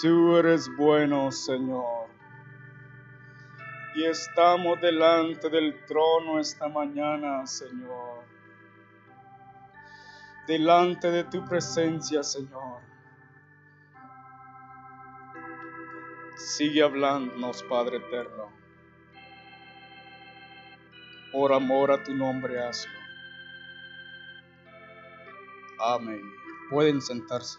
Tú eres bueno, Señor. Y estamos delante del trono esta mañana, Señor. Delante de tu presencia, Señor. Sigue hablándonos, Padre eterno. Por amor a tu nombre, hazlo. Amén. Pueden sentarse.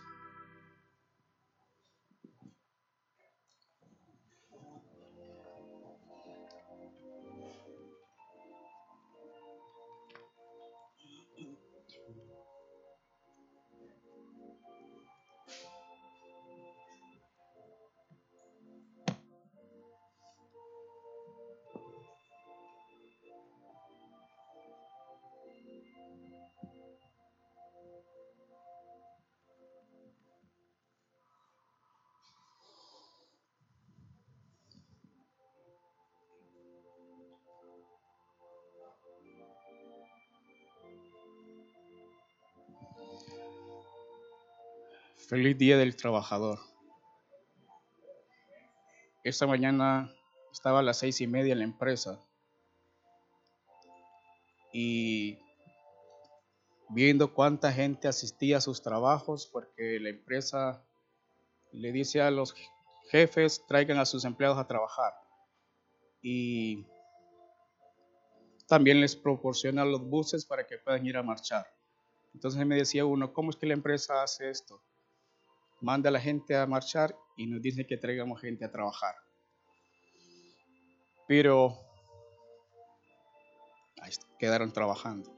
Feliz Día del Trabajador. Esta mañana estaba a las seis y media en la empresa y viendo cuánta gente asistía a sus trabajos porque la empresa le dice a los jefes traigan a sus empleados a trabajar y también les proporciona los buses para que puedan ir a marchar. Entonces me decía uno, ¿cómo es que la empresa hace esto? Manda a la gente a marchar y nos dice que traigamos gente a trabajar. Pero quedaron trabajando.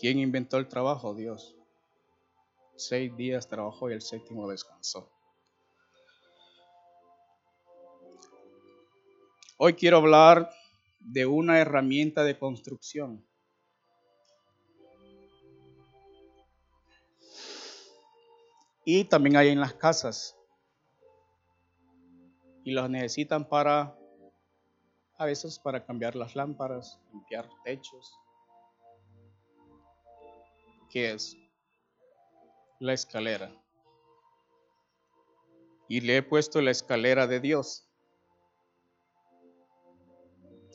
¿Quién inventó el trabajo? Dios. Seis días trabajó y el séptimo descansó. Hoy quiero hablar de una herramienta de construcción. Y también hay en las casas. Y los necesitan para, a veces para cambiar las lámparas, limpiar techos. ¿Qué es? La escalera. Y le he puesto la escalera de Dios.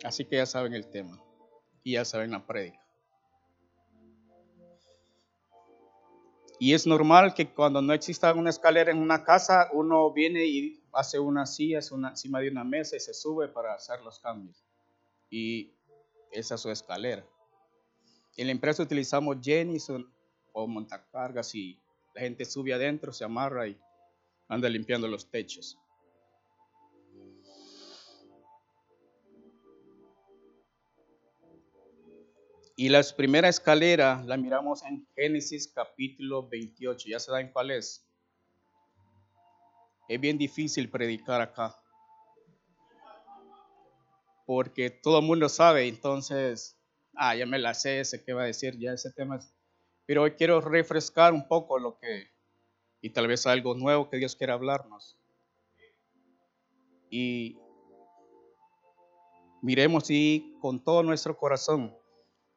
Así que ya saben el tema y ya saben la prédica. Y es normal que cuando no exista una escalera en una casa, uno viene y hace una silla una, encima de una mesa y se sube para hacer los cambios. Y esa es su escalera. En la empresa utilizamos Jenison o montacargas y la gente sube adentro, se amarra y anda limpiando los techos. Y la primera escalera la miramos en Génesis capítulo 28. ¿Ya se en cuál es? Es bien difícil predicar acá. Porque todo el mundo sabe, entonces, ah, ya me la sé, sé qué va a decir, ya ese tema. Pero hoy quiero refrescar un poco lo que, y tal vez algo nuevo que Dios quiera hablarnos. Y miremos y con todo nuestro corazón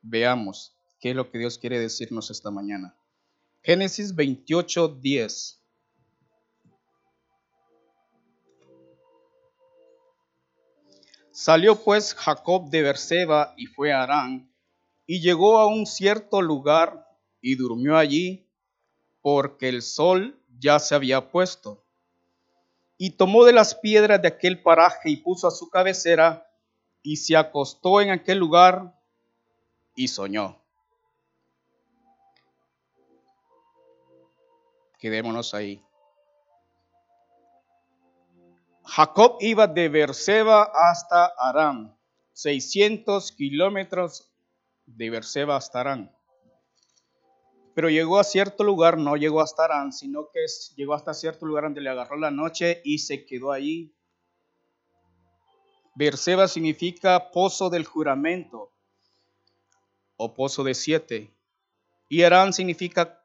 veamos qué es lo que Dios quiere decirnos esta mañana. Génesis 28, 10. Salió pues Jacob de Berseba y fue a Arán, y llegó a un cierto lugar y durmió allí, porque el sol ya se había puesto. Y tomó de las piedras de aquel paraje y puso a su cabecera, y se acostó en aquel lugar y soñó. Quedémonos ahí. Jacob iba de Berseba hasta Aram, 600 kilómetros de Berseba hasta Aram. Pero llegó a cierto lugar, no llegó hasta Aram, sino que llegó hasta cierto lugar donde le agarró la noche y se quedó allí. Berseba significa pozo del juramento o pozo de siete. Y Arán significa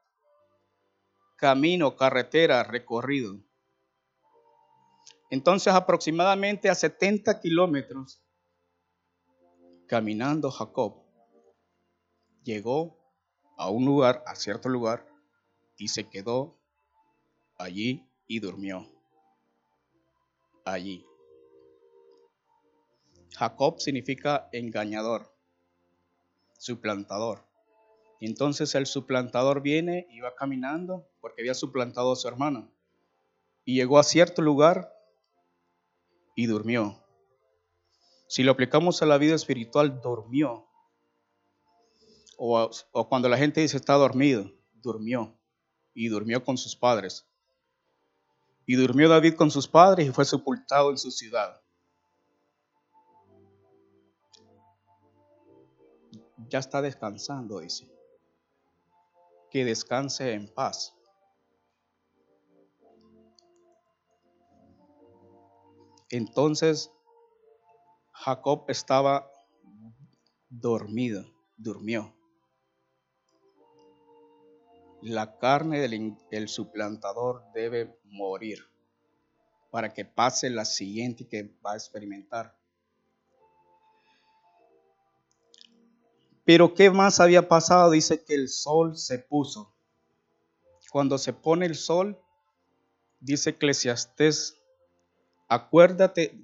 camino, carretera, recorrido. Entonces aproximadamente a 70 kilómetros caminando Jacob llegó a un lugar, a cierto lugar, y se quedó allí y durmió. Allí. Jacob significa engañador, suplantador. Entonces el suplantador viene y va caminando porque había suplantado a su hermano. Y llegó a cierto lugar y durmió. Si lo aplicamos a la vida espiritual, durmió. O, o cuando la gente dice está dormido, durmió. Y durmió con sus padres. Y durmió David con sus padres y fue sepultado en su ciudad. Ya está descansando, dice que descanse en paz. Entonces Jacob estaba dormido, durmió. La carne del, suplantador debe morir para que pase la siguiente que va a experimentar. Pero ¿qué más había pasado? Dice que el sol se puso. Cuando se pone el sol, dice Eclesiastés, acuérdate,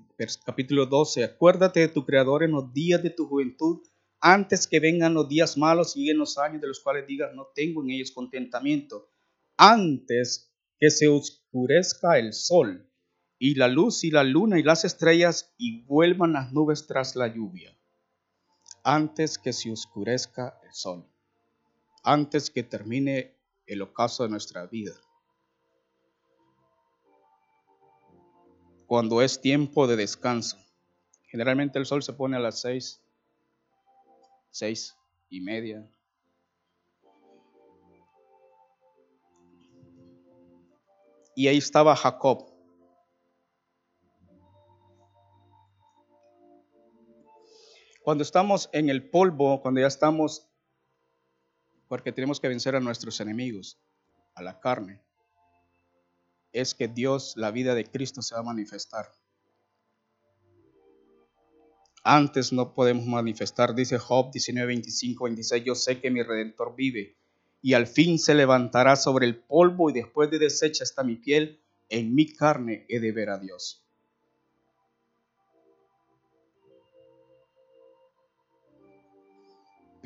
capítulo 12, acuérdate de tu Creador en los días de tu juventud, antes que vengan los días malos y en los años de los cuales digas, no tengo en ellos contentamiento, antes que se oscurezca el sol y la luz y la luna y las estrellas y vuelvan las nubes tras la lluvia antes que se oscurezca el sol, antes que termine el ocaso de nuestra vida. Cuando es tiempo de descanso. Generalmente el sol se pone a las seis, seis y media. Y ahí estaba Jacob Cuando estamos en el polvo, cuando ya estamos, porque tenemos que vencer a nuestros enemigos, a la carne, es que Dios, la vida de Cristo se va a manifestar. Antes no podemos manifestar, dice Job 19, 25, 26, yo sé que mi redentor vive y al fin se levantará sobre el polvo y después de deshecha está mi piel, en mi carne he de ver a Dios.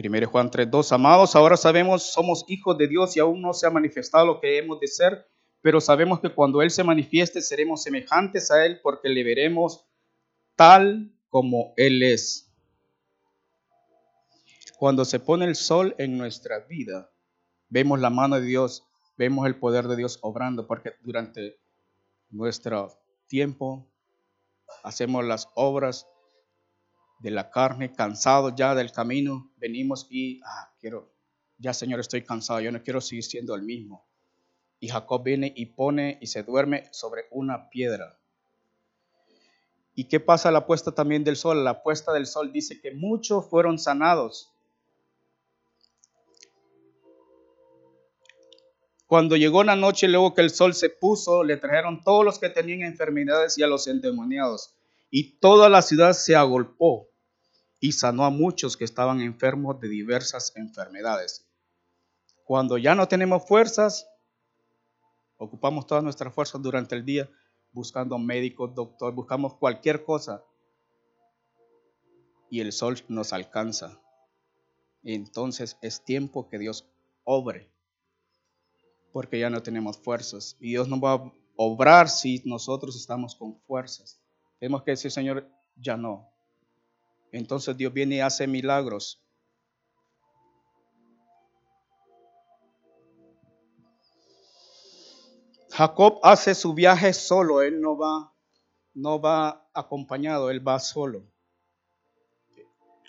1 Juan 3.2, amados, ahora sabemos, somos hijos de Dios y aún no se ha manifestado lo que hemos de ser, pero sabemos que cuando Él se manifieste seremos semejantes a Él porque le veremos tal como Él es. Cuando se pone el sol en nuestra vida, vemos la mano de Dios, vemos el poder de Dios obrando, porque durante nuestro tiempo hacemos las obras de la carne, cansados ya del camino, venimos y, ah, quiero, ya Señor, estoy cansado, yo no quiero seguir siendo el mismo. Y Jacob viene y pone y se duerme sobre una piedra. ¿Y qué pasa a la puesta también del sol? La puesta del sol dice que muchos fueron sanados. Cuando llegó la noche, luego que el sol se puso, le trajeron todos los que tenían enfermedades y a los endemoniados. Y toda la ciudad se agolpó y sanó a muchos que estaban enfermos de diversas enfermedades. Cuando ya no tenemos fuerzas, ocupamos todas nuestras fuerzas durante el día buscando médicos, doctor, buscamos cualquier cosa y el sol nos alcanza. Entonces es tiempo que Dios obre, porque ya no tenemos fuerzas y Dios no va a obrar si nosotros estamos con fuerzas. Tenemos que decir, Señor, ya no, entonces Dios viene y hace milagros. Jacob hace su viaje solo, él no va, no va acompañado, él va solo.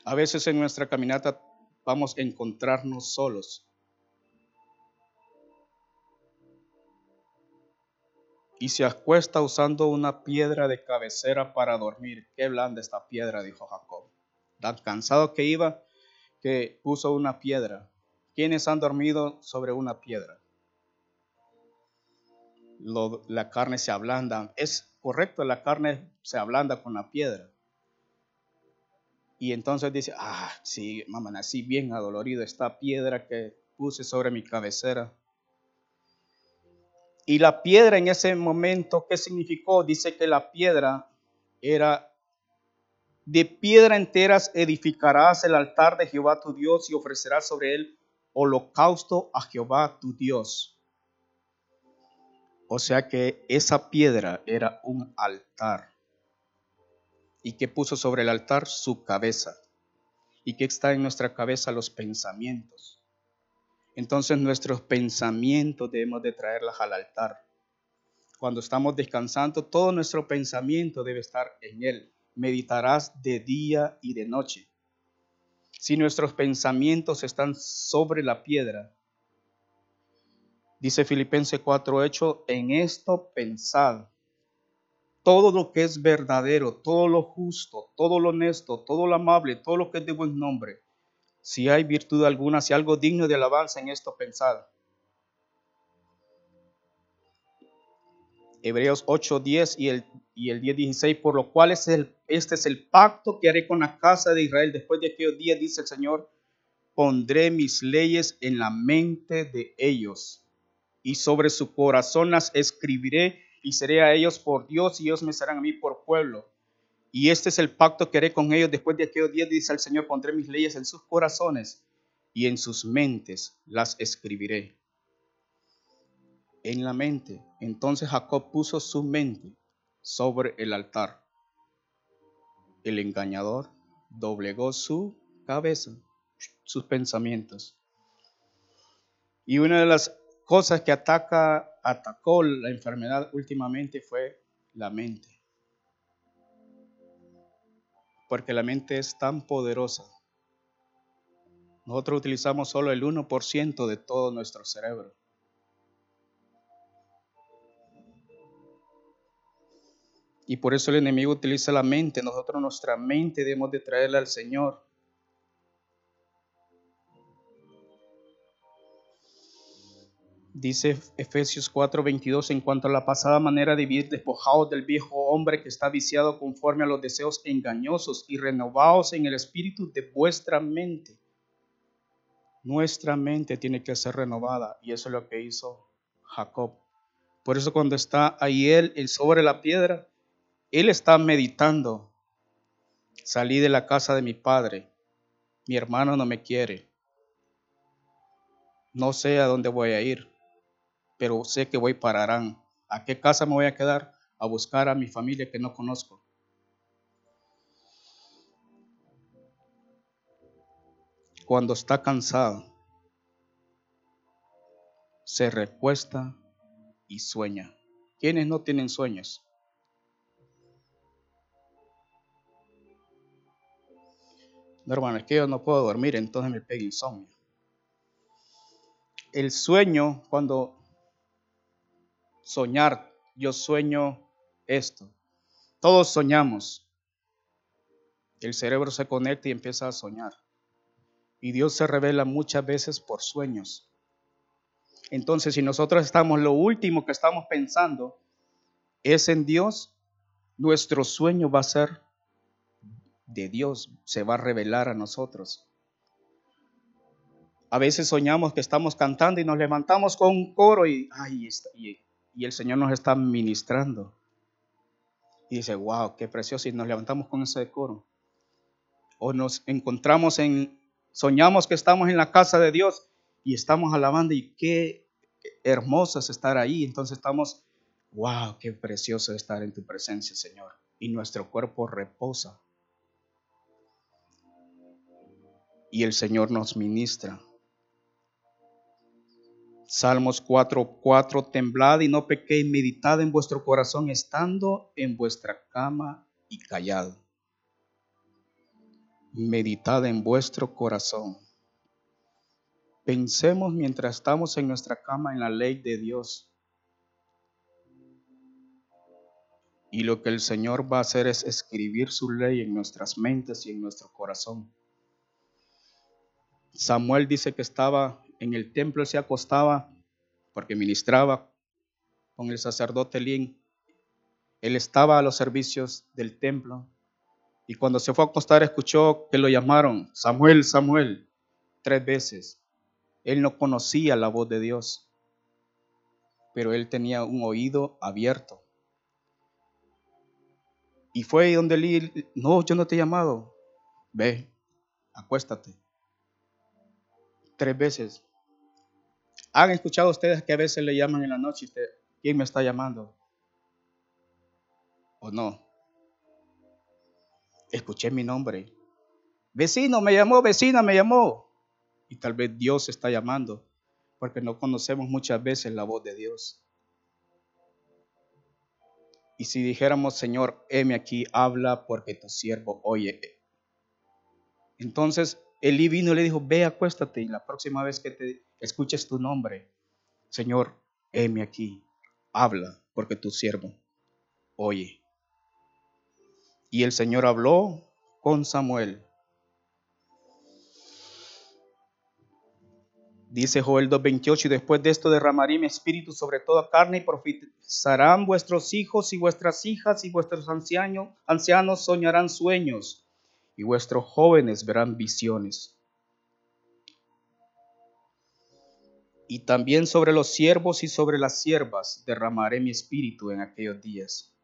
A veces en nuestra caminata vamos a encontrarnos solos. y se acuesta usando una piedra de cabecera para dormir. Qué blanda esta piedra, dijo Jacob. Tan cansado que iba que puso una piedra. ¿Quiénes han dormido sobre una piedra? la carne se ablanda. Es correcto, la carne se ablanda con la piedra. Y entonces dice, ah, sí, mamá, nací bien adolorido esta piedra que puse sobre mi cabecera. Y la piedra en ese momento, ¿qué significó? Dice que la piedra era de piedra enteras edificarás el altar de Jehová tu Dios y ofrecerás sobre él holocausto a Jehová tu Dios. O sea que esa piedra era un altar. ¿Y que puso sobre el altar? Su cabeza. ¿Y que está en nuestra cabeza? Los pensamientos. Entonces nuestros pensamientos debemos de traerlas al altar. Cuando estamos descansando, todo nuestro pensamiento debe estar en Él. Meditarás de día y de noche. Si nuestros pensamientos están sobre la piedra, dice Filipenses 4:8, en esto pensad. Todo lo que es verdadero, todo lo justo, todo lo honesto, todo lo amable, todo lo que es de buen nombre, si hay virtud alguna, si algo digno de alabanza en esto pensad. Hebreos 8, 10 y el, y el 10, 16, por lo cual es el, este es el pacto que haré con la casa de Israel después de aquellos días, dice el Señor, pondré mis leyes en la mente de ellos y sobre su corazón las escribiré y seré a ellos por Dios y ellos me serán a mí por pueblo. Y este es el pacto que haré con ellos después de aquellos días, dice el Señor, pondré mis leyes en sus corazones y en sus mentes las escribiré. En la mente. Entonces Jacob puso su mente sobre el altar. El engañador doblegó su cabeza, sus pensamientos. Y una de las cosas que ataca, atacó la enfermedad últimamente fue la mente porque la mente es tan poderosa. Nosotros utilizamos solo el 1% de todo nuestro cerebro. Y por eso el enemigo utiliza la mente. Nosotros nuestra mente debemos de traerla al Señor. Dice Efesios 4:22 en cuanto a la pasada manera de vivir, despojados del viejo hombre que está viciado conforme a los deseos engañosos y renovados en el espíritu de vuestra mente. Nuestra mente tiene que ser renovada y eso es lo que hizo Jacob. Por eso cuando está ahí él, él sobre la piedra, él está meditando. Salí de la casa de mi padre, mi hermano no me quiere, no sé a dónde voy a ir pero sé que voy para Arán. ¿A qué casa me voy a quedar? A buscar a mi familia que no conozco. Cuando está cansado, se recuesta y sueña. ¿Quiénes no tienen sueños? No, hermano, es que yo no puedo dormir, entonces me pega insomnio. El sueño, cuando soñar, yo sueño esto. Todos soñamos. El cerebro se conecta y empieza a soñar. Y Dios se revela muchas veces por sueños. Entonces, si nosotros estamos, lo último que estamos pensando es en Dios, nuestro sueño va a ser de Dios, se va a revelar a nosotros. A veces soñamos que estamos cantando y nos levantamos con un coro y, ay, y y el Señor nos está ministrando. Y dice, wow, qué precioso. Y nos levantamos con ese decoro. O nos encontramos en, soñamos que estamos en la casa de Dios y estamos alabando y qué hermoso es estar ahí. Entonces estamos, wow, qué precioso estar en tu presencia, Señor. Y nuestro cuerpo reposa. Y el Señor nos ministra. Salmos 4, 4, temblad y no pequéis, meditad en vuestro corazón estando en vuestra cama y callado. Meditad en vuestro corazón. Pensemos mientras estamos en nuestra cama en la ley de Dios. Y lo que el Señor va a hacer es escribir su ley en nuestras mentes y en nuestro corazón. Samuel dice que estaba en el templo se acostaba porque ministraba con el sacerdote Lin. Él estaba a los servicios del templo Y cuando se fue a acostar escuchó que lo llamaron Samuel, Samuel, tres veces. Él no conocía la voz de Dios, pero él tenía un oído abierto. Y fue donde Eli, no, yo no te he llamado. Ve, acuéstate. Tres veces. ¿Han escuchado ustedes que a veces le llaman en la noche? Usted, ¿Quién me está llamando? ¿O no? Escuché mi nombre. Vecino me llamó, vecina me llamó. Y tal vez Dios está llamando, porque no conocemos muchas veces la voz de Dios. Y si dijéramos, Señor, heme aquí, habla porque tu siervo oye. Entonces Elí vino y le dijo, ve, acuéstate y la próxima vez que te escuches tu nombre, Señor, heme aquí, habla porque tu siervo oye. Y el Señor habló con Samuel Dice Joel 2.28, y después de esto derramaré mi espíritu sobre toda carne y profetizarán vuestros hijos y vuestras hijas y vuestros ancianos, ancianos soñarán sueños y vuestros jóvenes verán visiones. Y también sobre los siervos y sobre las siervas derramaré mi espíritu en aquellos días.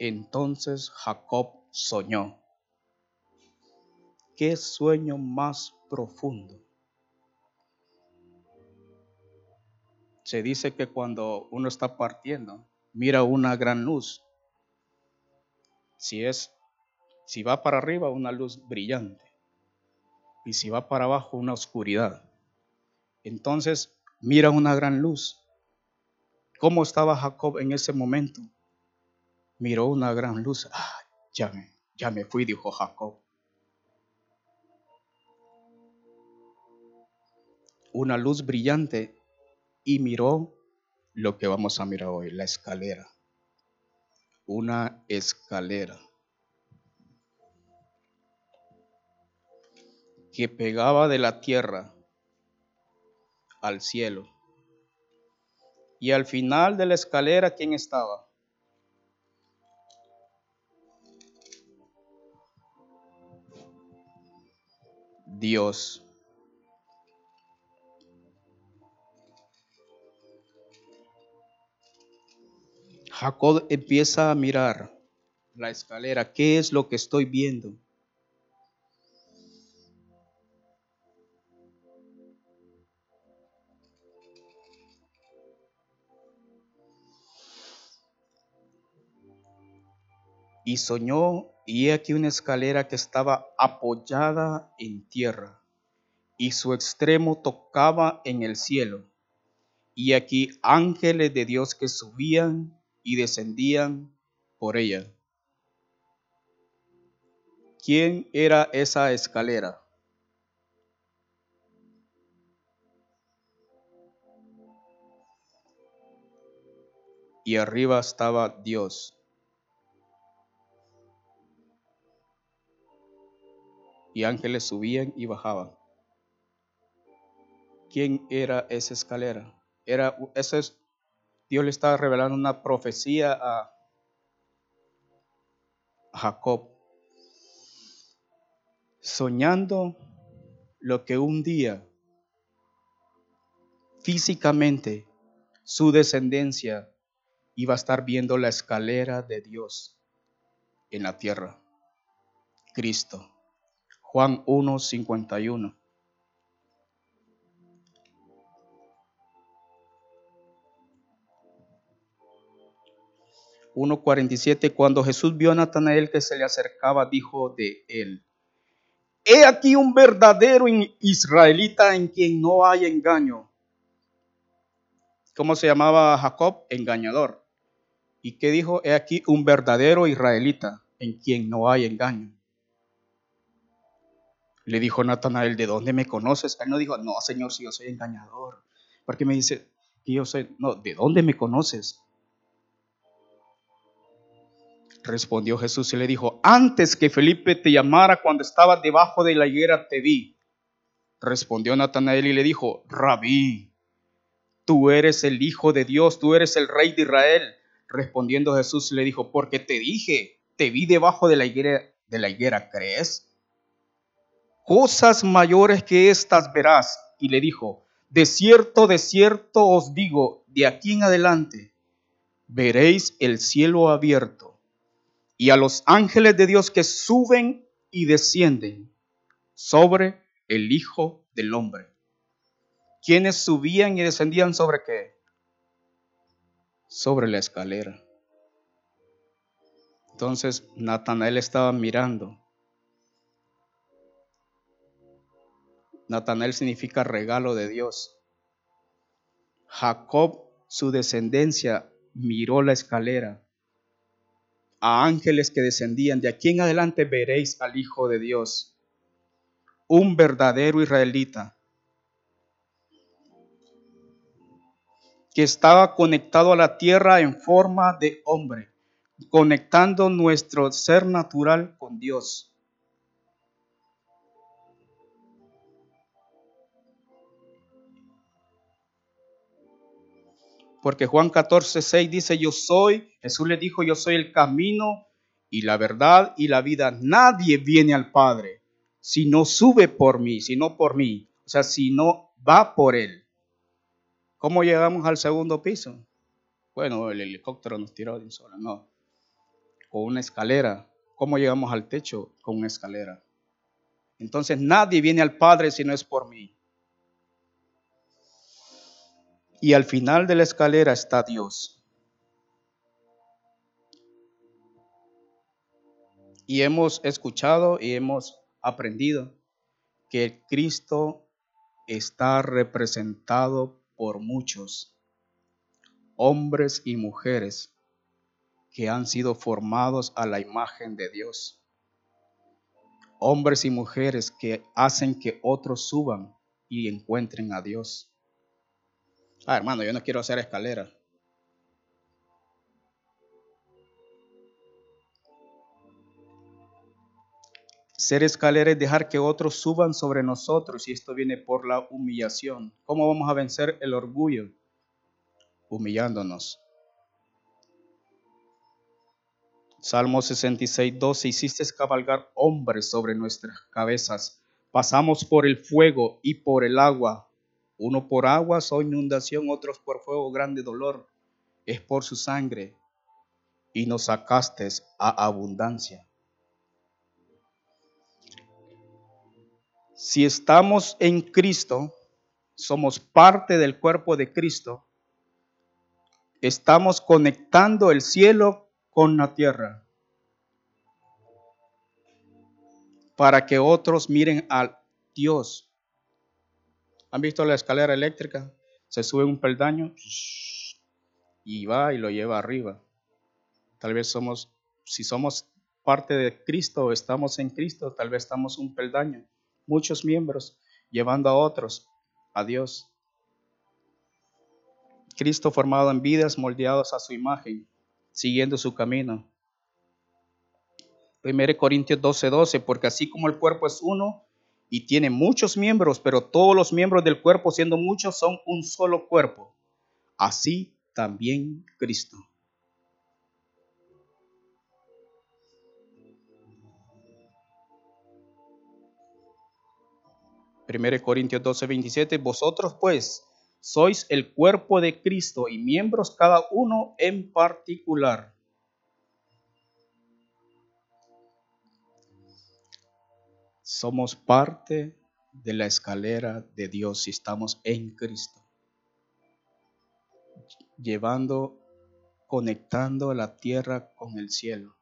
Entonces Jacob soñó. ¿Qué sueño más profundo. Se dice que cuando uno está partiendo, mira una gran luz. Si es si va para arriba una luz brillante y si va para abajo una oscuridad. Entonces, mira una gran luz. ¿Cómo estaba Jacob en ese momento? Miró una gran luz. Ah, ya me, ya me fui, dijo Jacob. una luz brillante y miró lo que vamos a mirar hoy, la escalera. Una escalera que pegaba de la tierra al cielo. Y al final de la escalera, ¿quién estaba? Dios. Jacob empieza a mirar la escalera. ¿Qué es lo que estoy viendo? Y soñó, y he aquí una escalera que estaba apoyada en tierra, y su extremo tocaba en el cielo. Y aquí ángeles de Dios que subían y descendían por ella. ¿Quién era esa escalera? Y arriba estaba Dios. Y ángeles subían y bajaban. ¿Quién era esa escalera? Era, ese es Dios le estaba revelando una profecía a Jacob, soñando lo que un día físicamente su descendencia iba a estar viendo la escalera de Dios en la tierra. Cristo. Juan 1:51. 1.47, cuando Jesús vio a Natanael que se le acercaba, dijo de él, He aquí un verdadero israelita en quien no hay engaño. ¿Cómo se llamaba Jacob? Engañador. ¿Y qué dijo? He aquí un verdadero israelita en quien no hay engaño. Le dijo Natanael, ¿de dónde me conoces? Él no dijo, no, Señor, si yo soy engañador. Porque me dice que yo soy, no, ¿de dónde me conoces? Respondió Jesús y le dijo, antes que Felipe te llamara cuando estaba debajo de la higuera te vi. Respondió Natanael y le dijo, Rabí, tú eres el Hijo de Dios, tú eres el Rey de Israel. Respondiendo Jesús le dijo, porque te dije te vi debajo de la higuera, de la higuera, ¿crees? Cosas mayores que estas verás. Y le dijo, de cierto, de cierto os digo, de aquí en adelante veréis el cielo abierto y a los ángeles de Dios que suben y descienden sobre el Hijo del Hombre. ¿Quiénes subían y descendían sobre qué? Sobre la escalera. Entonces Natanael estaba mirando. Natanael significa regalo de Dios. Jacob, su descendencia, miró la escalera. A ángeles que descendían. De aquí en adelante veréis al Hijo de Dios. Un verdadero israelita. Que estaba conectado a la tierra en forma de hombre conectando nuestro ser natural con Dios. Porque Juan 14, 6 dice, yo soy, Jesús le dijo, yo soy el camino y la verdad y la vida. Nadie viene al Padre si no sube por mí, si no por mí. O sea, si no va por Él. ¿Cómo llegamos al segundo piso? Bueno, el helicóptero nos tiró de un solo, no con una escalera. ¿Cómo llegamos al techo? Con una escalera. Entonces nadie viene al Padre si no es por mí. Y al final de la escalera está Dios. Y hemos escuchado y hemos aprendido que Cristo está representado por muchos, hombres y mujeres, que han sido formados a la imagen de Dios. Hombres y mujeres que hacen que otros suban y encuentren a Dios. Ah, hermano, yo no quiero hacer escalera. Ser escalera es dejar que otros suban sobre nosotros y esto viene por la humillación. ¿Cómo vamos a vencer el orgullo? Humillándonos. Salmo 66, 12, hiciste cabalgar hombres sobre nuestras cabezas. Pasamos por el fuego y por el agua. Uno por agua, o inundación, otros por fuego, grande dolor. Es por su sangre. Y nos sacaste a abundancia. Si estamos en Cristo, somos parte del cuerpo de Cristo, estamos conectando el cielo con la tierra para que otros miren a Dios. ¿Han visto la escalera eléctrica? Se sube un peldaño y va y lo lleva arriba. Tal vez somos, si somos parte de Cristo o estamos en Cristo, tal vez estamos un peldaño, muchos miembros llevando a otros a Dios. Cristo formado en vidas moldeados a su imagen siguiendo su camino. 1 Corintios 12, 12, porque así como el cuerpo es uno y tiene muchos miembros, pero todos los miembros del cuerpo, siendo muchos, son un solo cuerpo, así también Cristo. Primero Corintios 12, 27, vosotros pues sois el cuerpo de Cristo y miembros cada uno en particular. Somos parte de la escalera de Dios si estamos en Cristo, llevando, conectando la tierra con el cielo.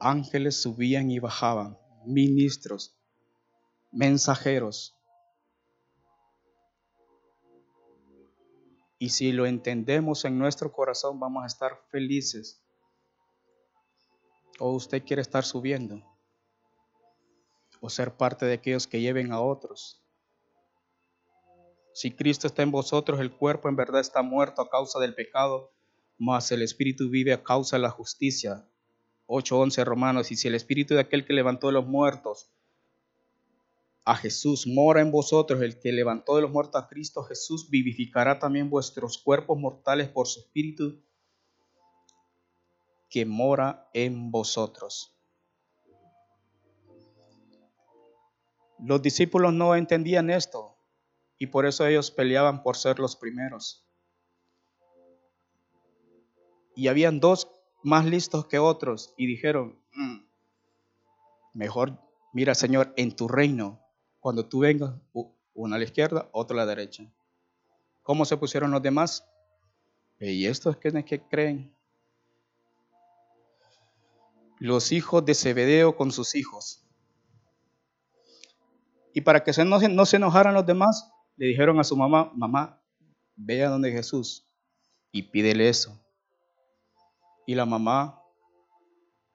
Ángeles subían y bajaban, ministros, mensajeros, Y si lo entendemos en nuestro corazón, vamos a estar felices. O usted quiere estar subiendo. O ser parte de aquellos que lleven a otros. Si Cristo está en vosotros, el cuerpo en verdad está muerto a causa del pecado, mas el Espíritu vive a causa de la justicia. 8.11 Romanos. Y si el Espíritu de aquel que levantó de los muertos a Jesús, mora en vosotros, el que levantó de los muertos a Cristo Jesús, vivificará también vuestros cuerpos mortales por su Espíritu que mora en vosotros. Los discípulos no entendían esto y por eso ellos peleaban por ser los primeros. Y habían dos más listos que otros y dijeron, mm, mejor mira Señor, en tu reino, cuando tú vengas, uno a la izquierda, otro a la derecha. ¿Cómo se pusieron los demás? ¿Y estos quiénes que creen? Los hijos de Zebedeo con sus hijos. Y para que no, se enojaran los demás, le dijeron a su mamá, mamá, ve a donde Jesús y pídele eso. Y la mamá,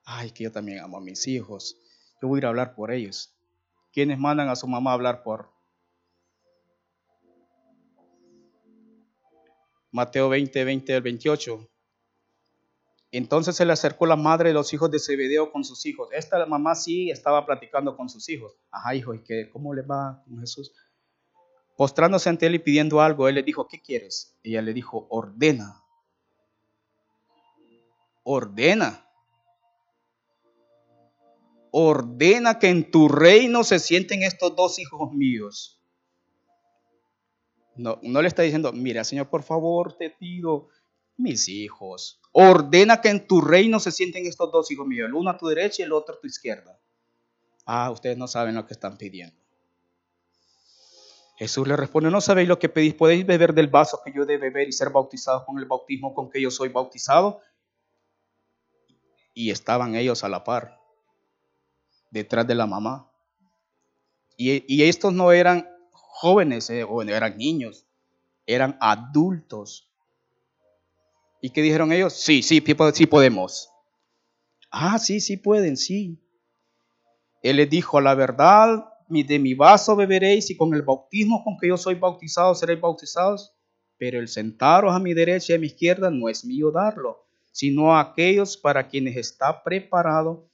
ay, que yo también amo a mis hijos, yo voy a ir a hablar por ellos. ¿Quiénes mandan a su mamá a hablar por? Mateo 20, 20 al 28. Entonces se le acercó la madre de los hijos de Zebedeo con sus hijos. Esta mamá sí estaba platicando con sus hijos. Ajá, hijo, ¿y qué, cómo le va con Jesús? Postrándose ante él y pidiendo algo, él le dijo, ¿qué quieres? Ella le dijo, ordena. Ordena. Ordena que en tu reino se sienten estos dos hijos míos. No, no le está diciendo, mira, Señor, por favor, te pido, mis hijos. Ordena que en tu reino se sienten estos dos hijos míos, el uno a tu derecha y el otro a tu izquierda. Ah, ustedes no saben lo que están pidiendo. Jesús le responde, no sabéis lo que pedís, podéis beber del vaso que yo de beber y ser bautizados con el bautismo con que yo soy bautizado. Y estaban ellos a la par, detrás de la mamá. Y, estos no eran jóvenes eh, eran niños, eran adultos. ¿Y qué dijeron ellos? Sí, sí, sí podemos. Ah, sí, sí pueden, sí. Él les dijo, la verdad, de mi vaso beberéis y con el bautismo con que yo soy bautizado seréis bautizados. Pero el sentaros a mi derecha y a mi izquierda no es mío darlo, sino a aquellos para quienes está preparado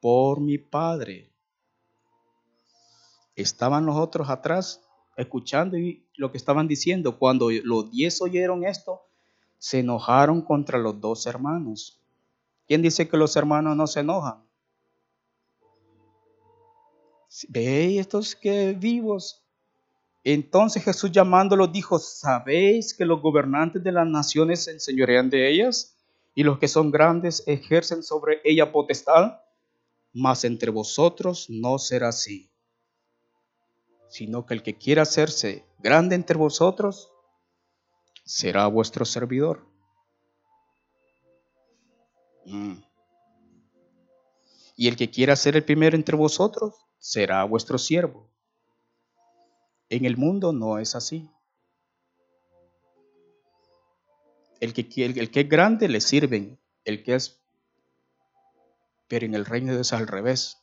por mi Padre. Estaban los otros atrás escuchando lo que estaban diciendo. Cuando los diez oyeron esto, se enojaron contra los dos hermanos. ¿Quién dice que los hermanos no se enojan? ¿Veis estos que vivos? Entonces Jesús llamándolos dijo, ¿sabéis que los gobernantes de las naciones se enseñorean de ellas y los que son grandes ejercen sobre ella potestad? Mas entre vosotros no será así, sino que el que quiera hacerse grande entre vosotros será vuestro servidor. Mm. Y el que quiera ser el primero entre vosotros será vuestro siervo. En el mundo no es así. El que, el que es grande le sirven, el que es... Pero en el reino de Dios es al revés.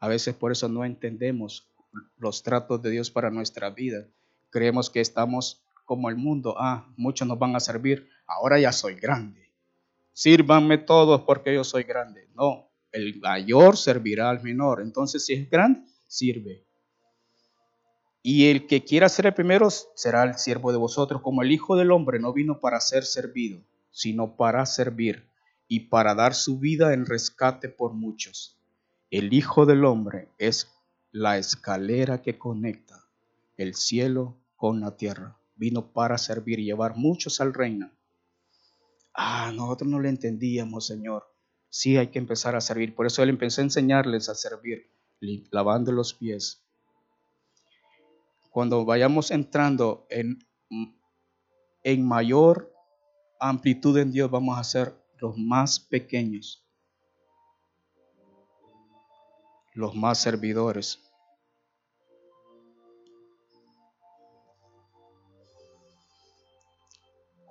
A veces por eso no entendemos los tratos de Dios para nuestra vida. Creemos que estamos como el mundo, ah, muchos nos van a servir, ahora ya soy grande. Sírvanme todos porque yo soy grande. No, el mayor servirá al menor. Entonces, si es grande, sirve. Y el que quiera ser el primero será el siervo de vosotros, como el Hijo del Hombre no vino para ser servido, sino para servir y para dar su vida en rescate por muchos. El Hijo del Hombre es la escalera que conecta el cielo con la tierra vino para servir y llevar muchos al reino. Ah, nosotros no le entendíamos, Señor. Sí, hay que empezar a servir. Por eso Él empezó a enseñarles a servir, lavando los pies. Cuando vayamos entrando en, en mayor amplitud en Dios, vamos a ser los más pequeños, los más servidores.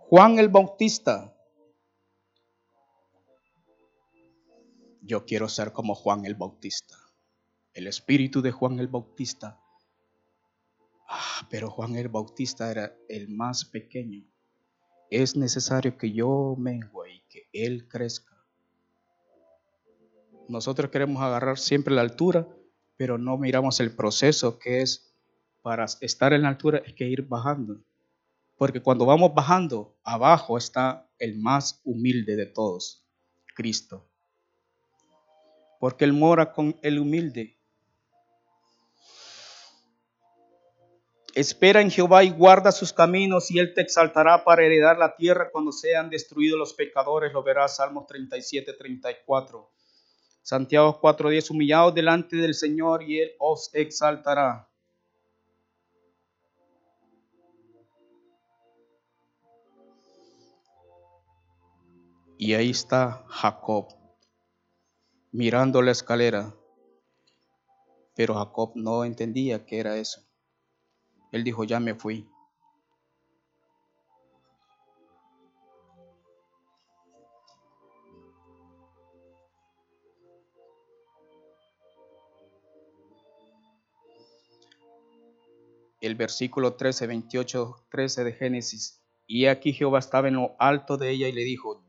Juan el Bautista. Yo quiero ser como Juan el Bautista. El espíritu de Juan el Bautista. Ah, pero Juan el Bautista era el más pequeño. Es necesario que yo mengue y que él crezca. Nosotros queremos agarrar siempre la altura, pero no miramos el proceso que es para estar en la altura, es que ir bajando. Porque cuando vamos bajando, abajo está el más humilde de todos, Cristo. Porque Él mora con el humilde. Espera en Jehová y guarda sus caminos y Él te exaltará para heredar la tierra cuando sean destruidos los pecadores. Lo verás Salmos 37, 34. Santiago 4:10, humillados delante del Señor y Él os exaltará. Y ahí está Jacob, mirando la escalera. Pero Jacob no entendía qué era eso. Él dijo, ya me fui. El versículo 13, 28, 13 de Génesis. Y aquí Jehová estaba en lo alto de ella y le dijo,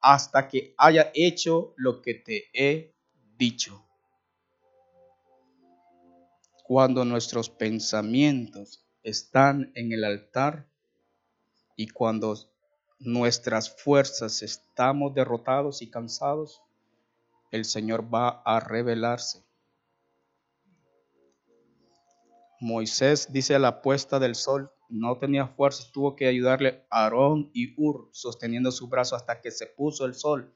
hasta que haya hecho lo que te he dicho. Cuando nuestros pensamientos están en el altar y cuando nuestras fuerzas estamos derrotados y cansados, el Señor va a revelarse. Moisés dice a la puesta del sol, no tenía fuerzas, tuvo que ayudarle a Aarón y Ur sosteniendo su brazo hasta que se puso el sol.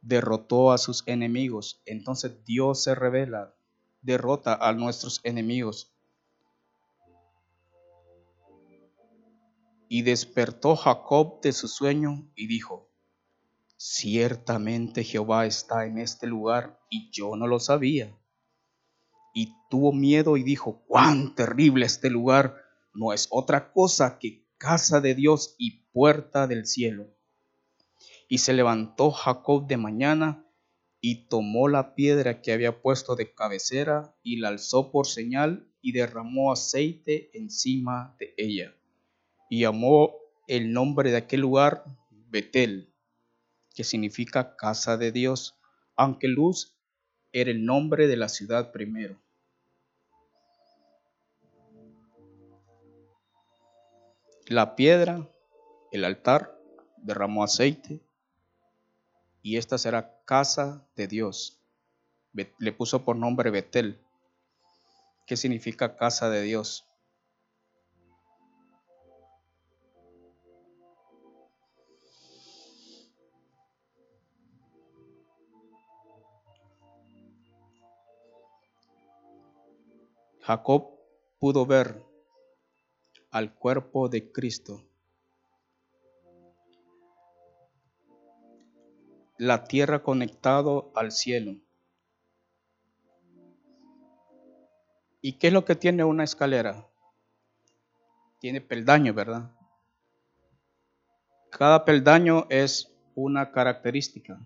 Derrotó a sus enemigos. Entonces Dios se revela, derrota a nuestros enemigos. Y despertó Jacob de su sueño y dijo, ciertamente Jehová está en este lugar y yo no lo sabía. Y tuvo miedo y dijo, cuán terrible este lugar, no es otra cosa que casa de Dios y puerta del cielo. Y se levantó Jacob de mañana y tomó la piedra que había puesto de cabecera y la alzó por señal y derramó aceite encima de ella y llamó el nombre de aquel lugar Betel, que significa casa de Dios, aunque Luz era el nombre de la ciudad primero. La piedra, el altar, derramó aceite y esta será casa de Dios. Le puso por nombre Betel, que significa casa de Dios. Jacob pudo ver al cuerpo de Cristo. La tierra conectado al cielo. ¿Y qué es lo que tiene una escalera? Tiene peldaño, ¿verdad? Cada peldaño es una característica.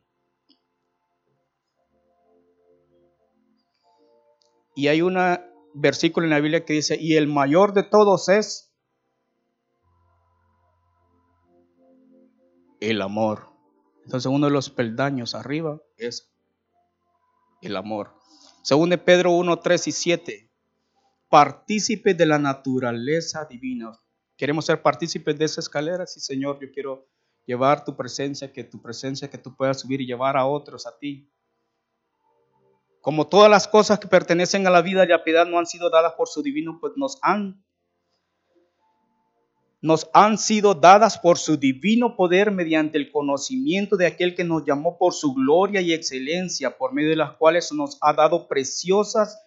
Y hay una versículo en la Biblia que dice, y el mayor de todos es el amor. Entonces uno de los peldaños arriba es el amor. Según de Pedro 1, 3 y 7, partícipes de la naturaleza divina. Queremos ser partícipes de esa escalera. Sí, Señor, yo quiero llevar tu presencia, que tu presencia, que tú puedas subir y llevar a otros a ti. Como todas las cosas que pertenecen a la vida y a la piedad no han sido dadas por su divino, pues nos han nos han sido dadas por su divino poder mediante el conocimiento de aquel que nos llamó por su gloria y excelencia, por medio de las cuales nos ha dado preciosas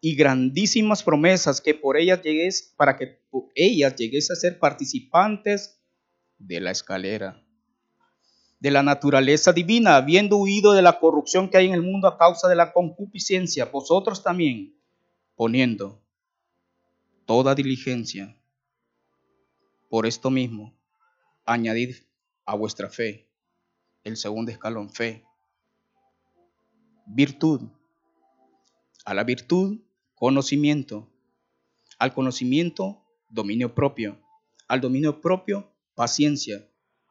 y grandísimas promesas que por ellas llegues, para que por ellas llegues a ser participantes de la escalera de la naturaleza divina, habiendo huido de la corrupción que hay en el mundo a causa de la concupiscencia, vosotros también, poniendo toda diligencia. Por esto mismo, añadid a vuestra fe el segundo escalón, fe, virtud, A la virtud, conocimiento. Al conocimiento, dominio propio. Al dominio propio, paciencia.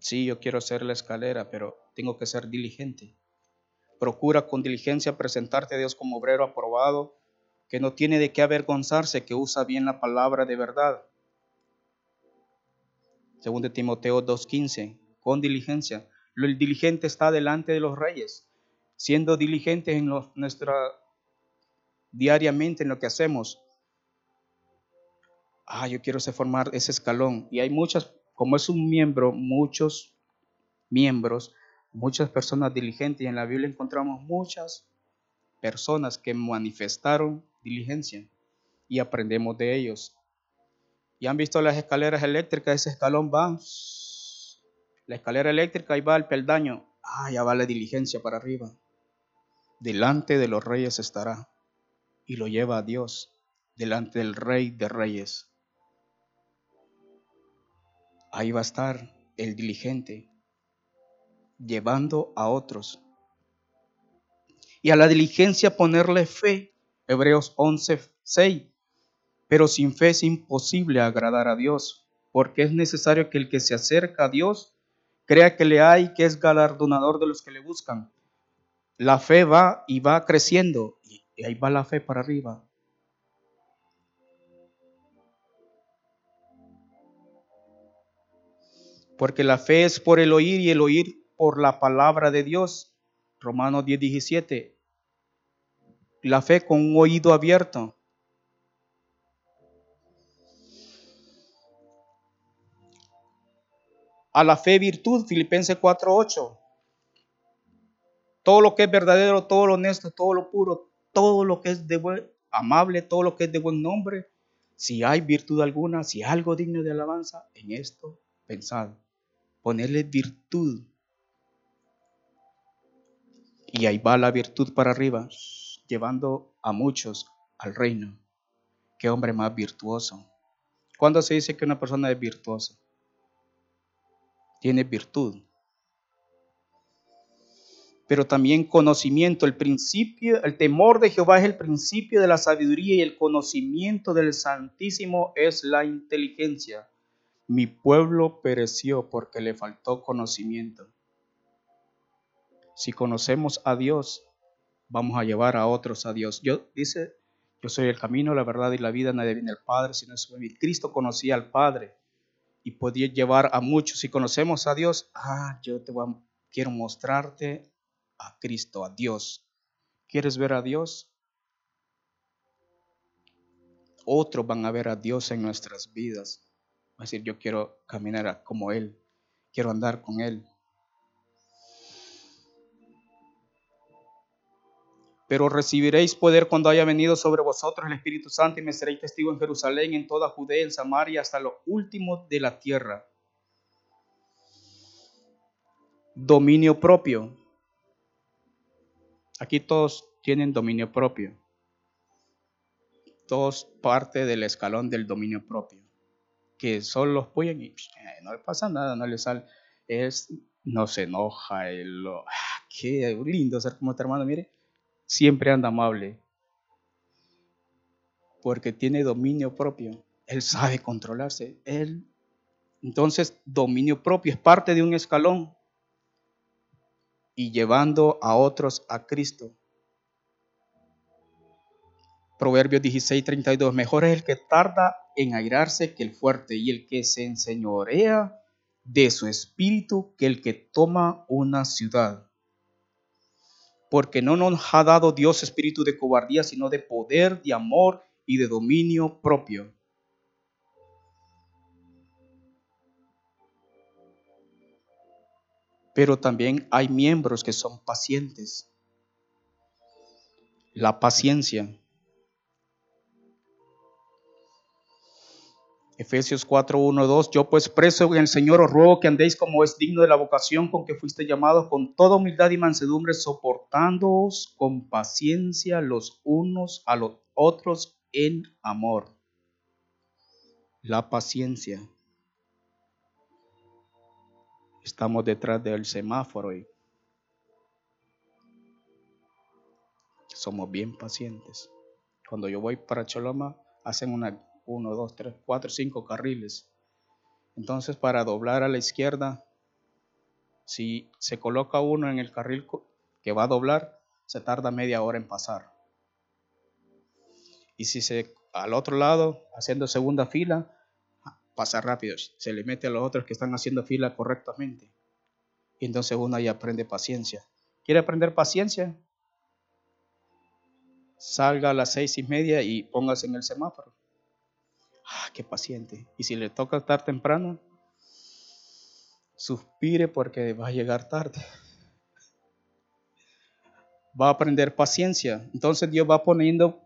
Sí, yo quiero hacer la escalera, pero tengo que ser diligente. Procura con diligencia presentarte a Dios como obrero aprobado, que no tiene de qué avergonzarse, que usa bien la palabra de verdad. Según de Timoteo 2.15, con diligencia. El diligente está delante de los reyes, siendo diligentes en nuestra diariamente en lo que hacemos. Ah, yo quiero formar ese escalón. Y hay muchas, como es un miembro, muchos miembros muchas personas diligentes y en la Biblia encontramos muchas personas que manifestaron diligencia y aprendemos de ellos. Y han visto las escaleras eléctricas, ese escalón va, la escalera eléctrica, ahí va el peldaño, ah, ya va la diligencia para arriba. Delante de los reyes estará y lo lleva a Dios, delante del rey de reyes. Ahí va a estar el diligente, llevando a otros. Y a la diligencia ponerle fe, Hebreos 11, 6. Pero sin fe es imposible agradar a Dios, porque es necesario que el que se acerca a Dios crea que le hay, que es galardonador de los que le buscan. La fe va y va creciendo, y ahí va la fe para arriba. Porque la fe es por el oír y el oír por la palabra de Dios. Romanos 10, 17. La fe con un oído abierto. A la fe virtud, Filipenses 4, 8. Todo lo que es verdadero, todo lo honesto, todo lo puro, todo lo que es de buen, amable, todo lo que es de buen nombre, si hay virtud alguna, si hay algo digno de alabanza, en esto pensad. Ponerle virtud y ahí va la virtud para arriba, llevando a muchos al reino. Qué hombre más virtuoso. ¿Cuándo se dice que una persona es virtuosa? Tiene virtud. Pero también conocimiento, el principio, el temor de Jehová es el principio de la sabiduría y el conocimiento del Santísimo es la inteligencia. Mi pueblo pereció porque le faltó conocimiento. Si conocemos a Dios, vamos a llevar a otros a Dios. Yo dice, yo soy el camino, la verdad y la vida, nadie viene al Padre sino es mí. Cristo conocía al Padre y podía llevar a muchos. Si conocemos a Dios, ah, yo te voy quiero mostrarte a Cristo, a Dios. ¿Quieres ver a Dios? Otros van a ver a Dios en nuestras vidas. Va a decir, yo quiero caminar como Él, quiero andar con Él. Pero recibiréis poder cuando haya venido sobre vosotros el Espíritu Santo y me seréis testigo en Jerusalén, en toda Judea, en Samaria, hasta lo último de la tierra. Dominio propio. Aquí todos tienen dominio propio. Todos parte del escalón del dominio propio. Que solo los puyen y eh, no le pasa nada, no le sale. Es, no se enoja. ah, qué lindo ser como tu hermano, mire siempre anda amable, porque tiene dominio propio. Él sabe controlarse. Él, entonces, dominio propio es parte de un escalón y llevando a otros a Cristo. Proverbios 16, 32. Mejor es el que tarda en airarse que el fuerte, y el que se enseñorea de su espíritu que el que toma una ciudad porque no nos ha dado Dios espíritu de cobardía, sino de poder, de amor y de dominio propio. Pero también hay miembros que son pacientes. La paciencia. Efesios 4, 1, 2. Yo pues preso en el Señor os ruego que andéis como es digno de la vocación con que fuiste llamados, con toda humildad y mansedumbre, soportándoos con paciencia los unos a los otros en amor. La paciencia. Estamos detrás del semáforo y somos bien pacientes. Cuando yo voy para Choloma, hacen una, uno, dos, tres, cuatro, cinco carriles. Entonces, para doblar a la izquierda, si se coloca uno en el carril que va a doblar, se tarda media hora en pasar. Y si se al otro lado, haciendo segunda fila, pasa rápido, se le mete a los otros que están haciendo fila correctamente. Y entonces uno ahí aprende paciencia. ¿Quiere aprender paciencia? Salga a las seis y media y póngase en el semáforo. Ah, qué paciente. Y si le toca estar temprano, suspire porque va a llegar tarde. Va a aprender paciencia. Entonces Dios va poniendo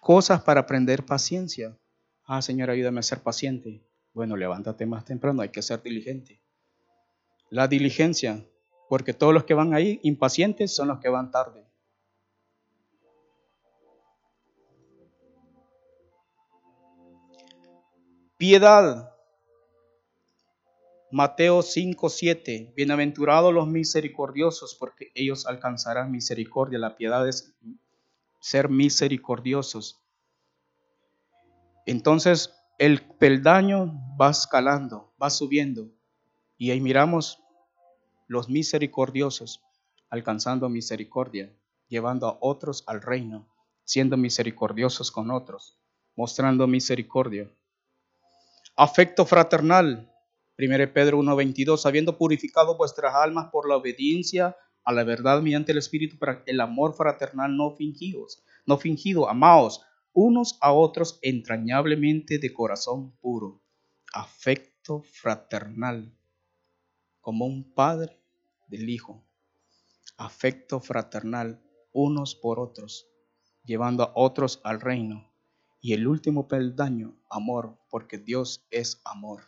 cosas para aprender paciencia. Ah, Señor, ayúdame a ser paciente. Bueno, levántate más temprano, hay que ser diligente. La diligencia, porque todos los que van ahí impacientes son los que van tarde. Piedad. Mateo 5, 7. Bienaventurados los misericordiosos, porque ellos alcanzarán misericordia. La piedad es ser misericordiosos. Entonces el peldaño va escalando, va subiendo. Y ahí miramos los misericordiosos alcanzando misericordia, llevando a otros al reino, siendo misericordiosos con otros, mostrando misericordia. Afecto fraternal, 1 Pedro 1:22, habiendo purificado vuestras almas por la obediencia a la verdad mediante el Espíritu para el amor fraternal no fingidos, no fingido, amaos unos a otros entrañablemente de corazón puro, afecto fraternal, como un padre del hijo, afecto fraternal unos por otros, llevando a otros al reino. Y el último peldaño, amor, porque Dios es amor.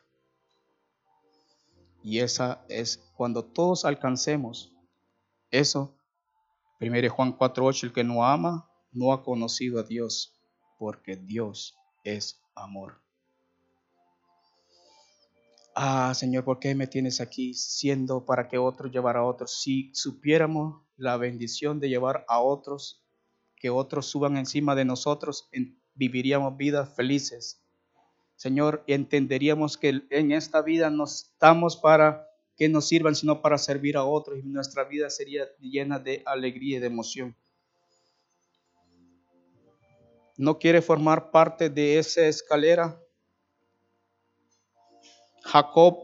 Y esa es cuando todos alcancemos eso, 1 Juan 4.8, el que no ama, no ha conocido a Dios, porque Dios es amor. Ah, Señor, ¿por qué me tienes aquí siendo para que otros llevara a otros? Si supiéramos la bendición de llevar a otros, que otros suban encima de nosotros, viviríamos vidas felices. Señor, entenderíamos que en esta vida no estamos para que nos sirvan, sino para servir a otros y nuestra vida sería llena de alegría y de emoción. ¿No quiere formar parte de esa escalera? Jacob,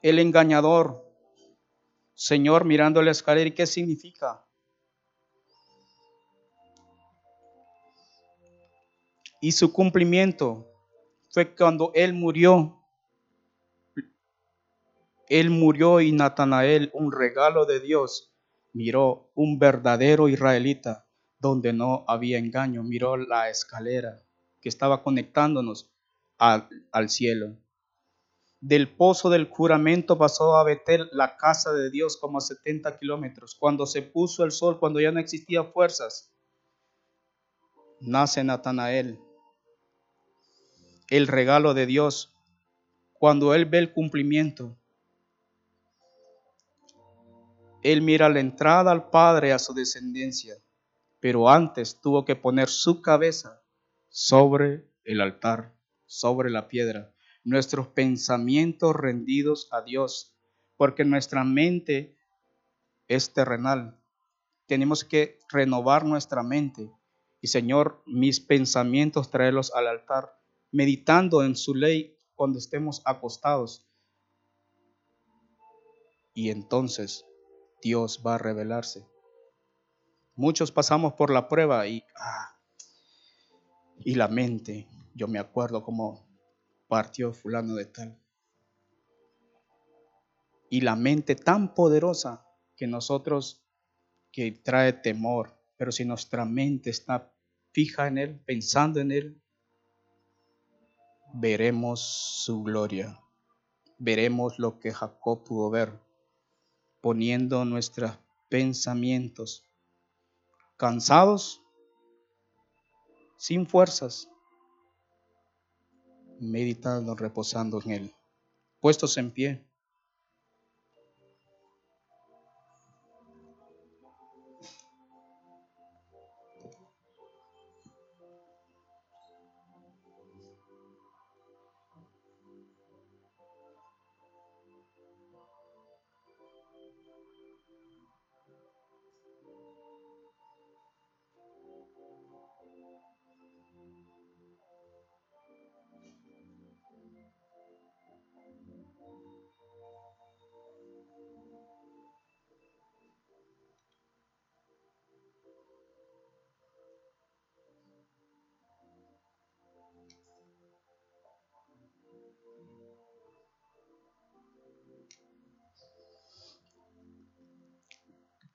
el engañador, Señor, mirando la escalera, ¿y qué significa? Y su cumplimiento fue cuando él murió él murió y Natanael, un regalo de Dios, miró un verdadero israelita donde no había engaño, miró la escalera que estaba conectándonos al, cielo. Del pozo del juramento pasó a Betel, la casa de Dios, como a 70 kilómetros. Cuando se puso el sol, cuando ya no existían fuerzas, nace Natanael, el regalo de Dios. Cuando él ve el cumplimiento, él mira la entrada al Padre a su descendencia, pero antes tuvo que poner su cabeza sobre el altar, sobre la piedra, nuestros pensamientos rendidos a Dios, porque nuestra mente es terrenal. Tenemos que renovar nuestra mente. Y Señor, mis pensamientos traerlos al altar, meditando en su ley cuando estemos acostados. Y entonces Dios va a revelarse. Muchos pasamos por la prueba y, ah, y la mente, yo me acuerdo cómo partió fulano de tal. y la mente tan poderosa que nosotros, que trae temor, pero si nuestra mente está fija en Él, pensando en Él, veremos su gloria, veremos lo que Jacob pudo ver, poniendo nuestros pensamientos. Cansados, sin fuerzas, meditando, reposando en Él, puestos en pie.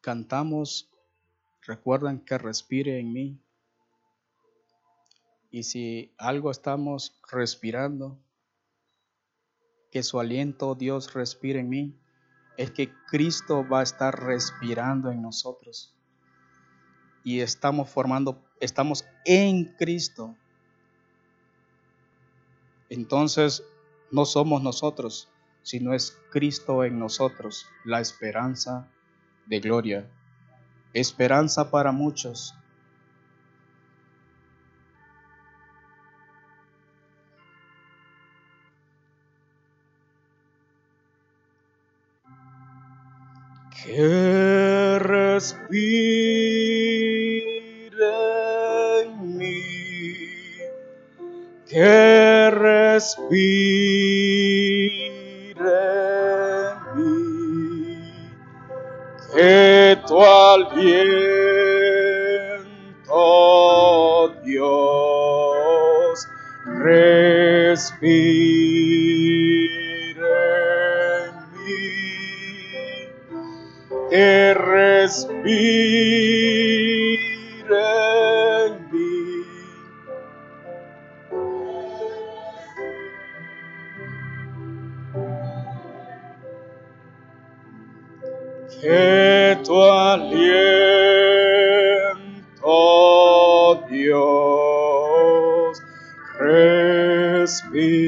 Cantamos, recuerdan que respire en mí. Y si algo estamos respirando, que su aliento Dios respire en mí, es que Cristo va a estar respirando en nosotros. Y estamos formando, estamos en Cristo. Entonces, no somos nosotros, sino es Cristo en nosotros, la esperanza de gloria, esperanza para muchos. Que respire en mí, que respire que tu aliento, Dios, respire en mí, que respire en mí. Que aliento, Dios, respira.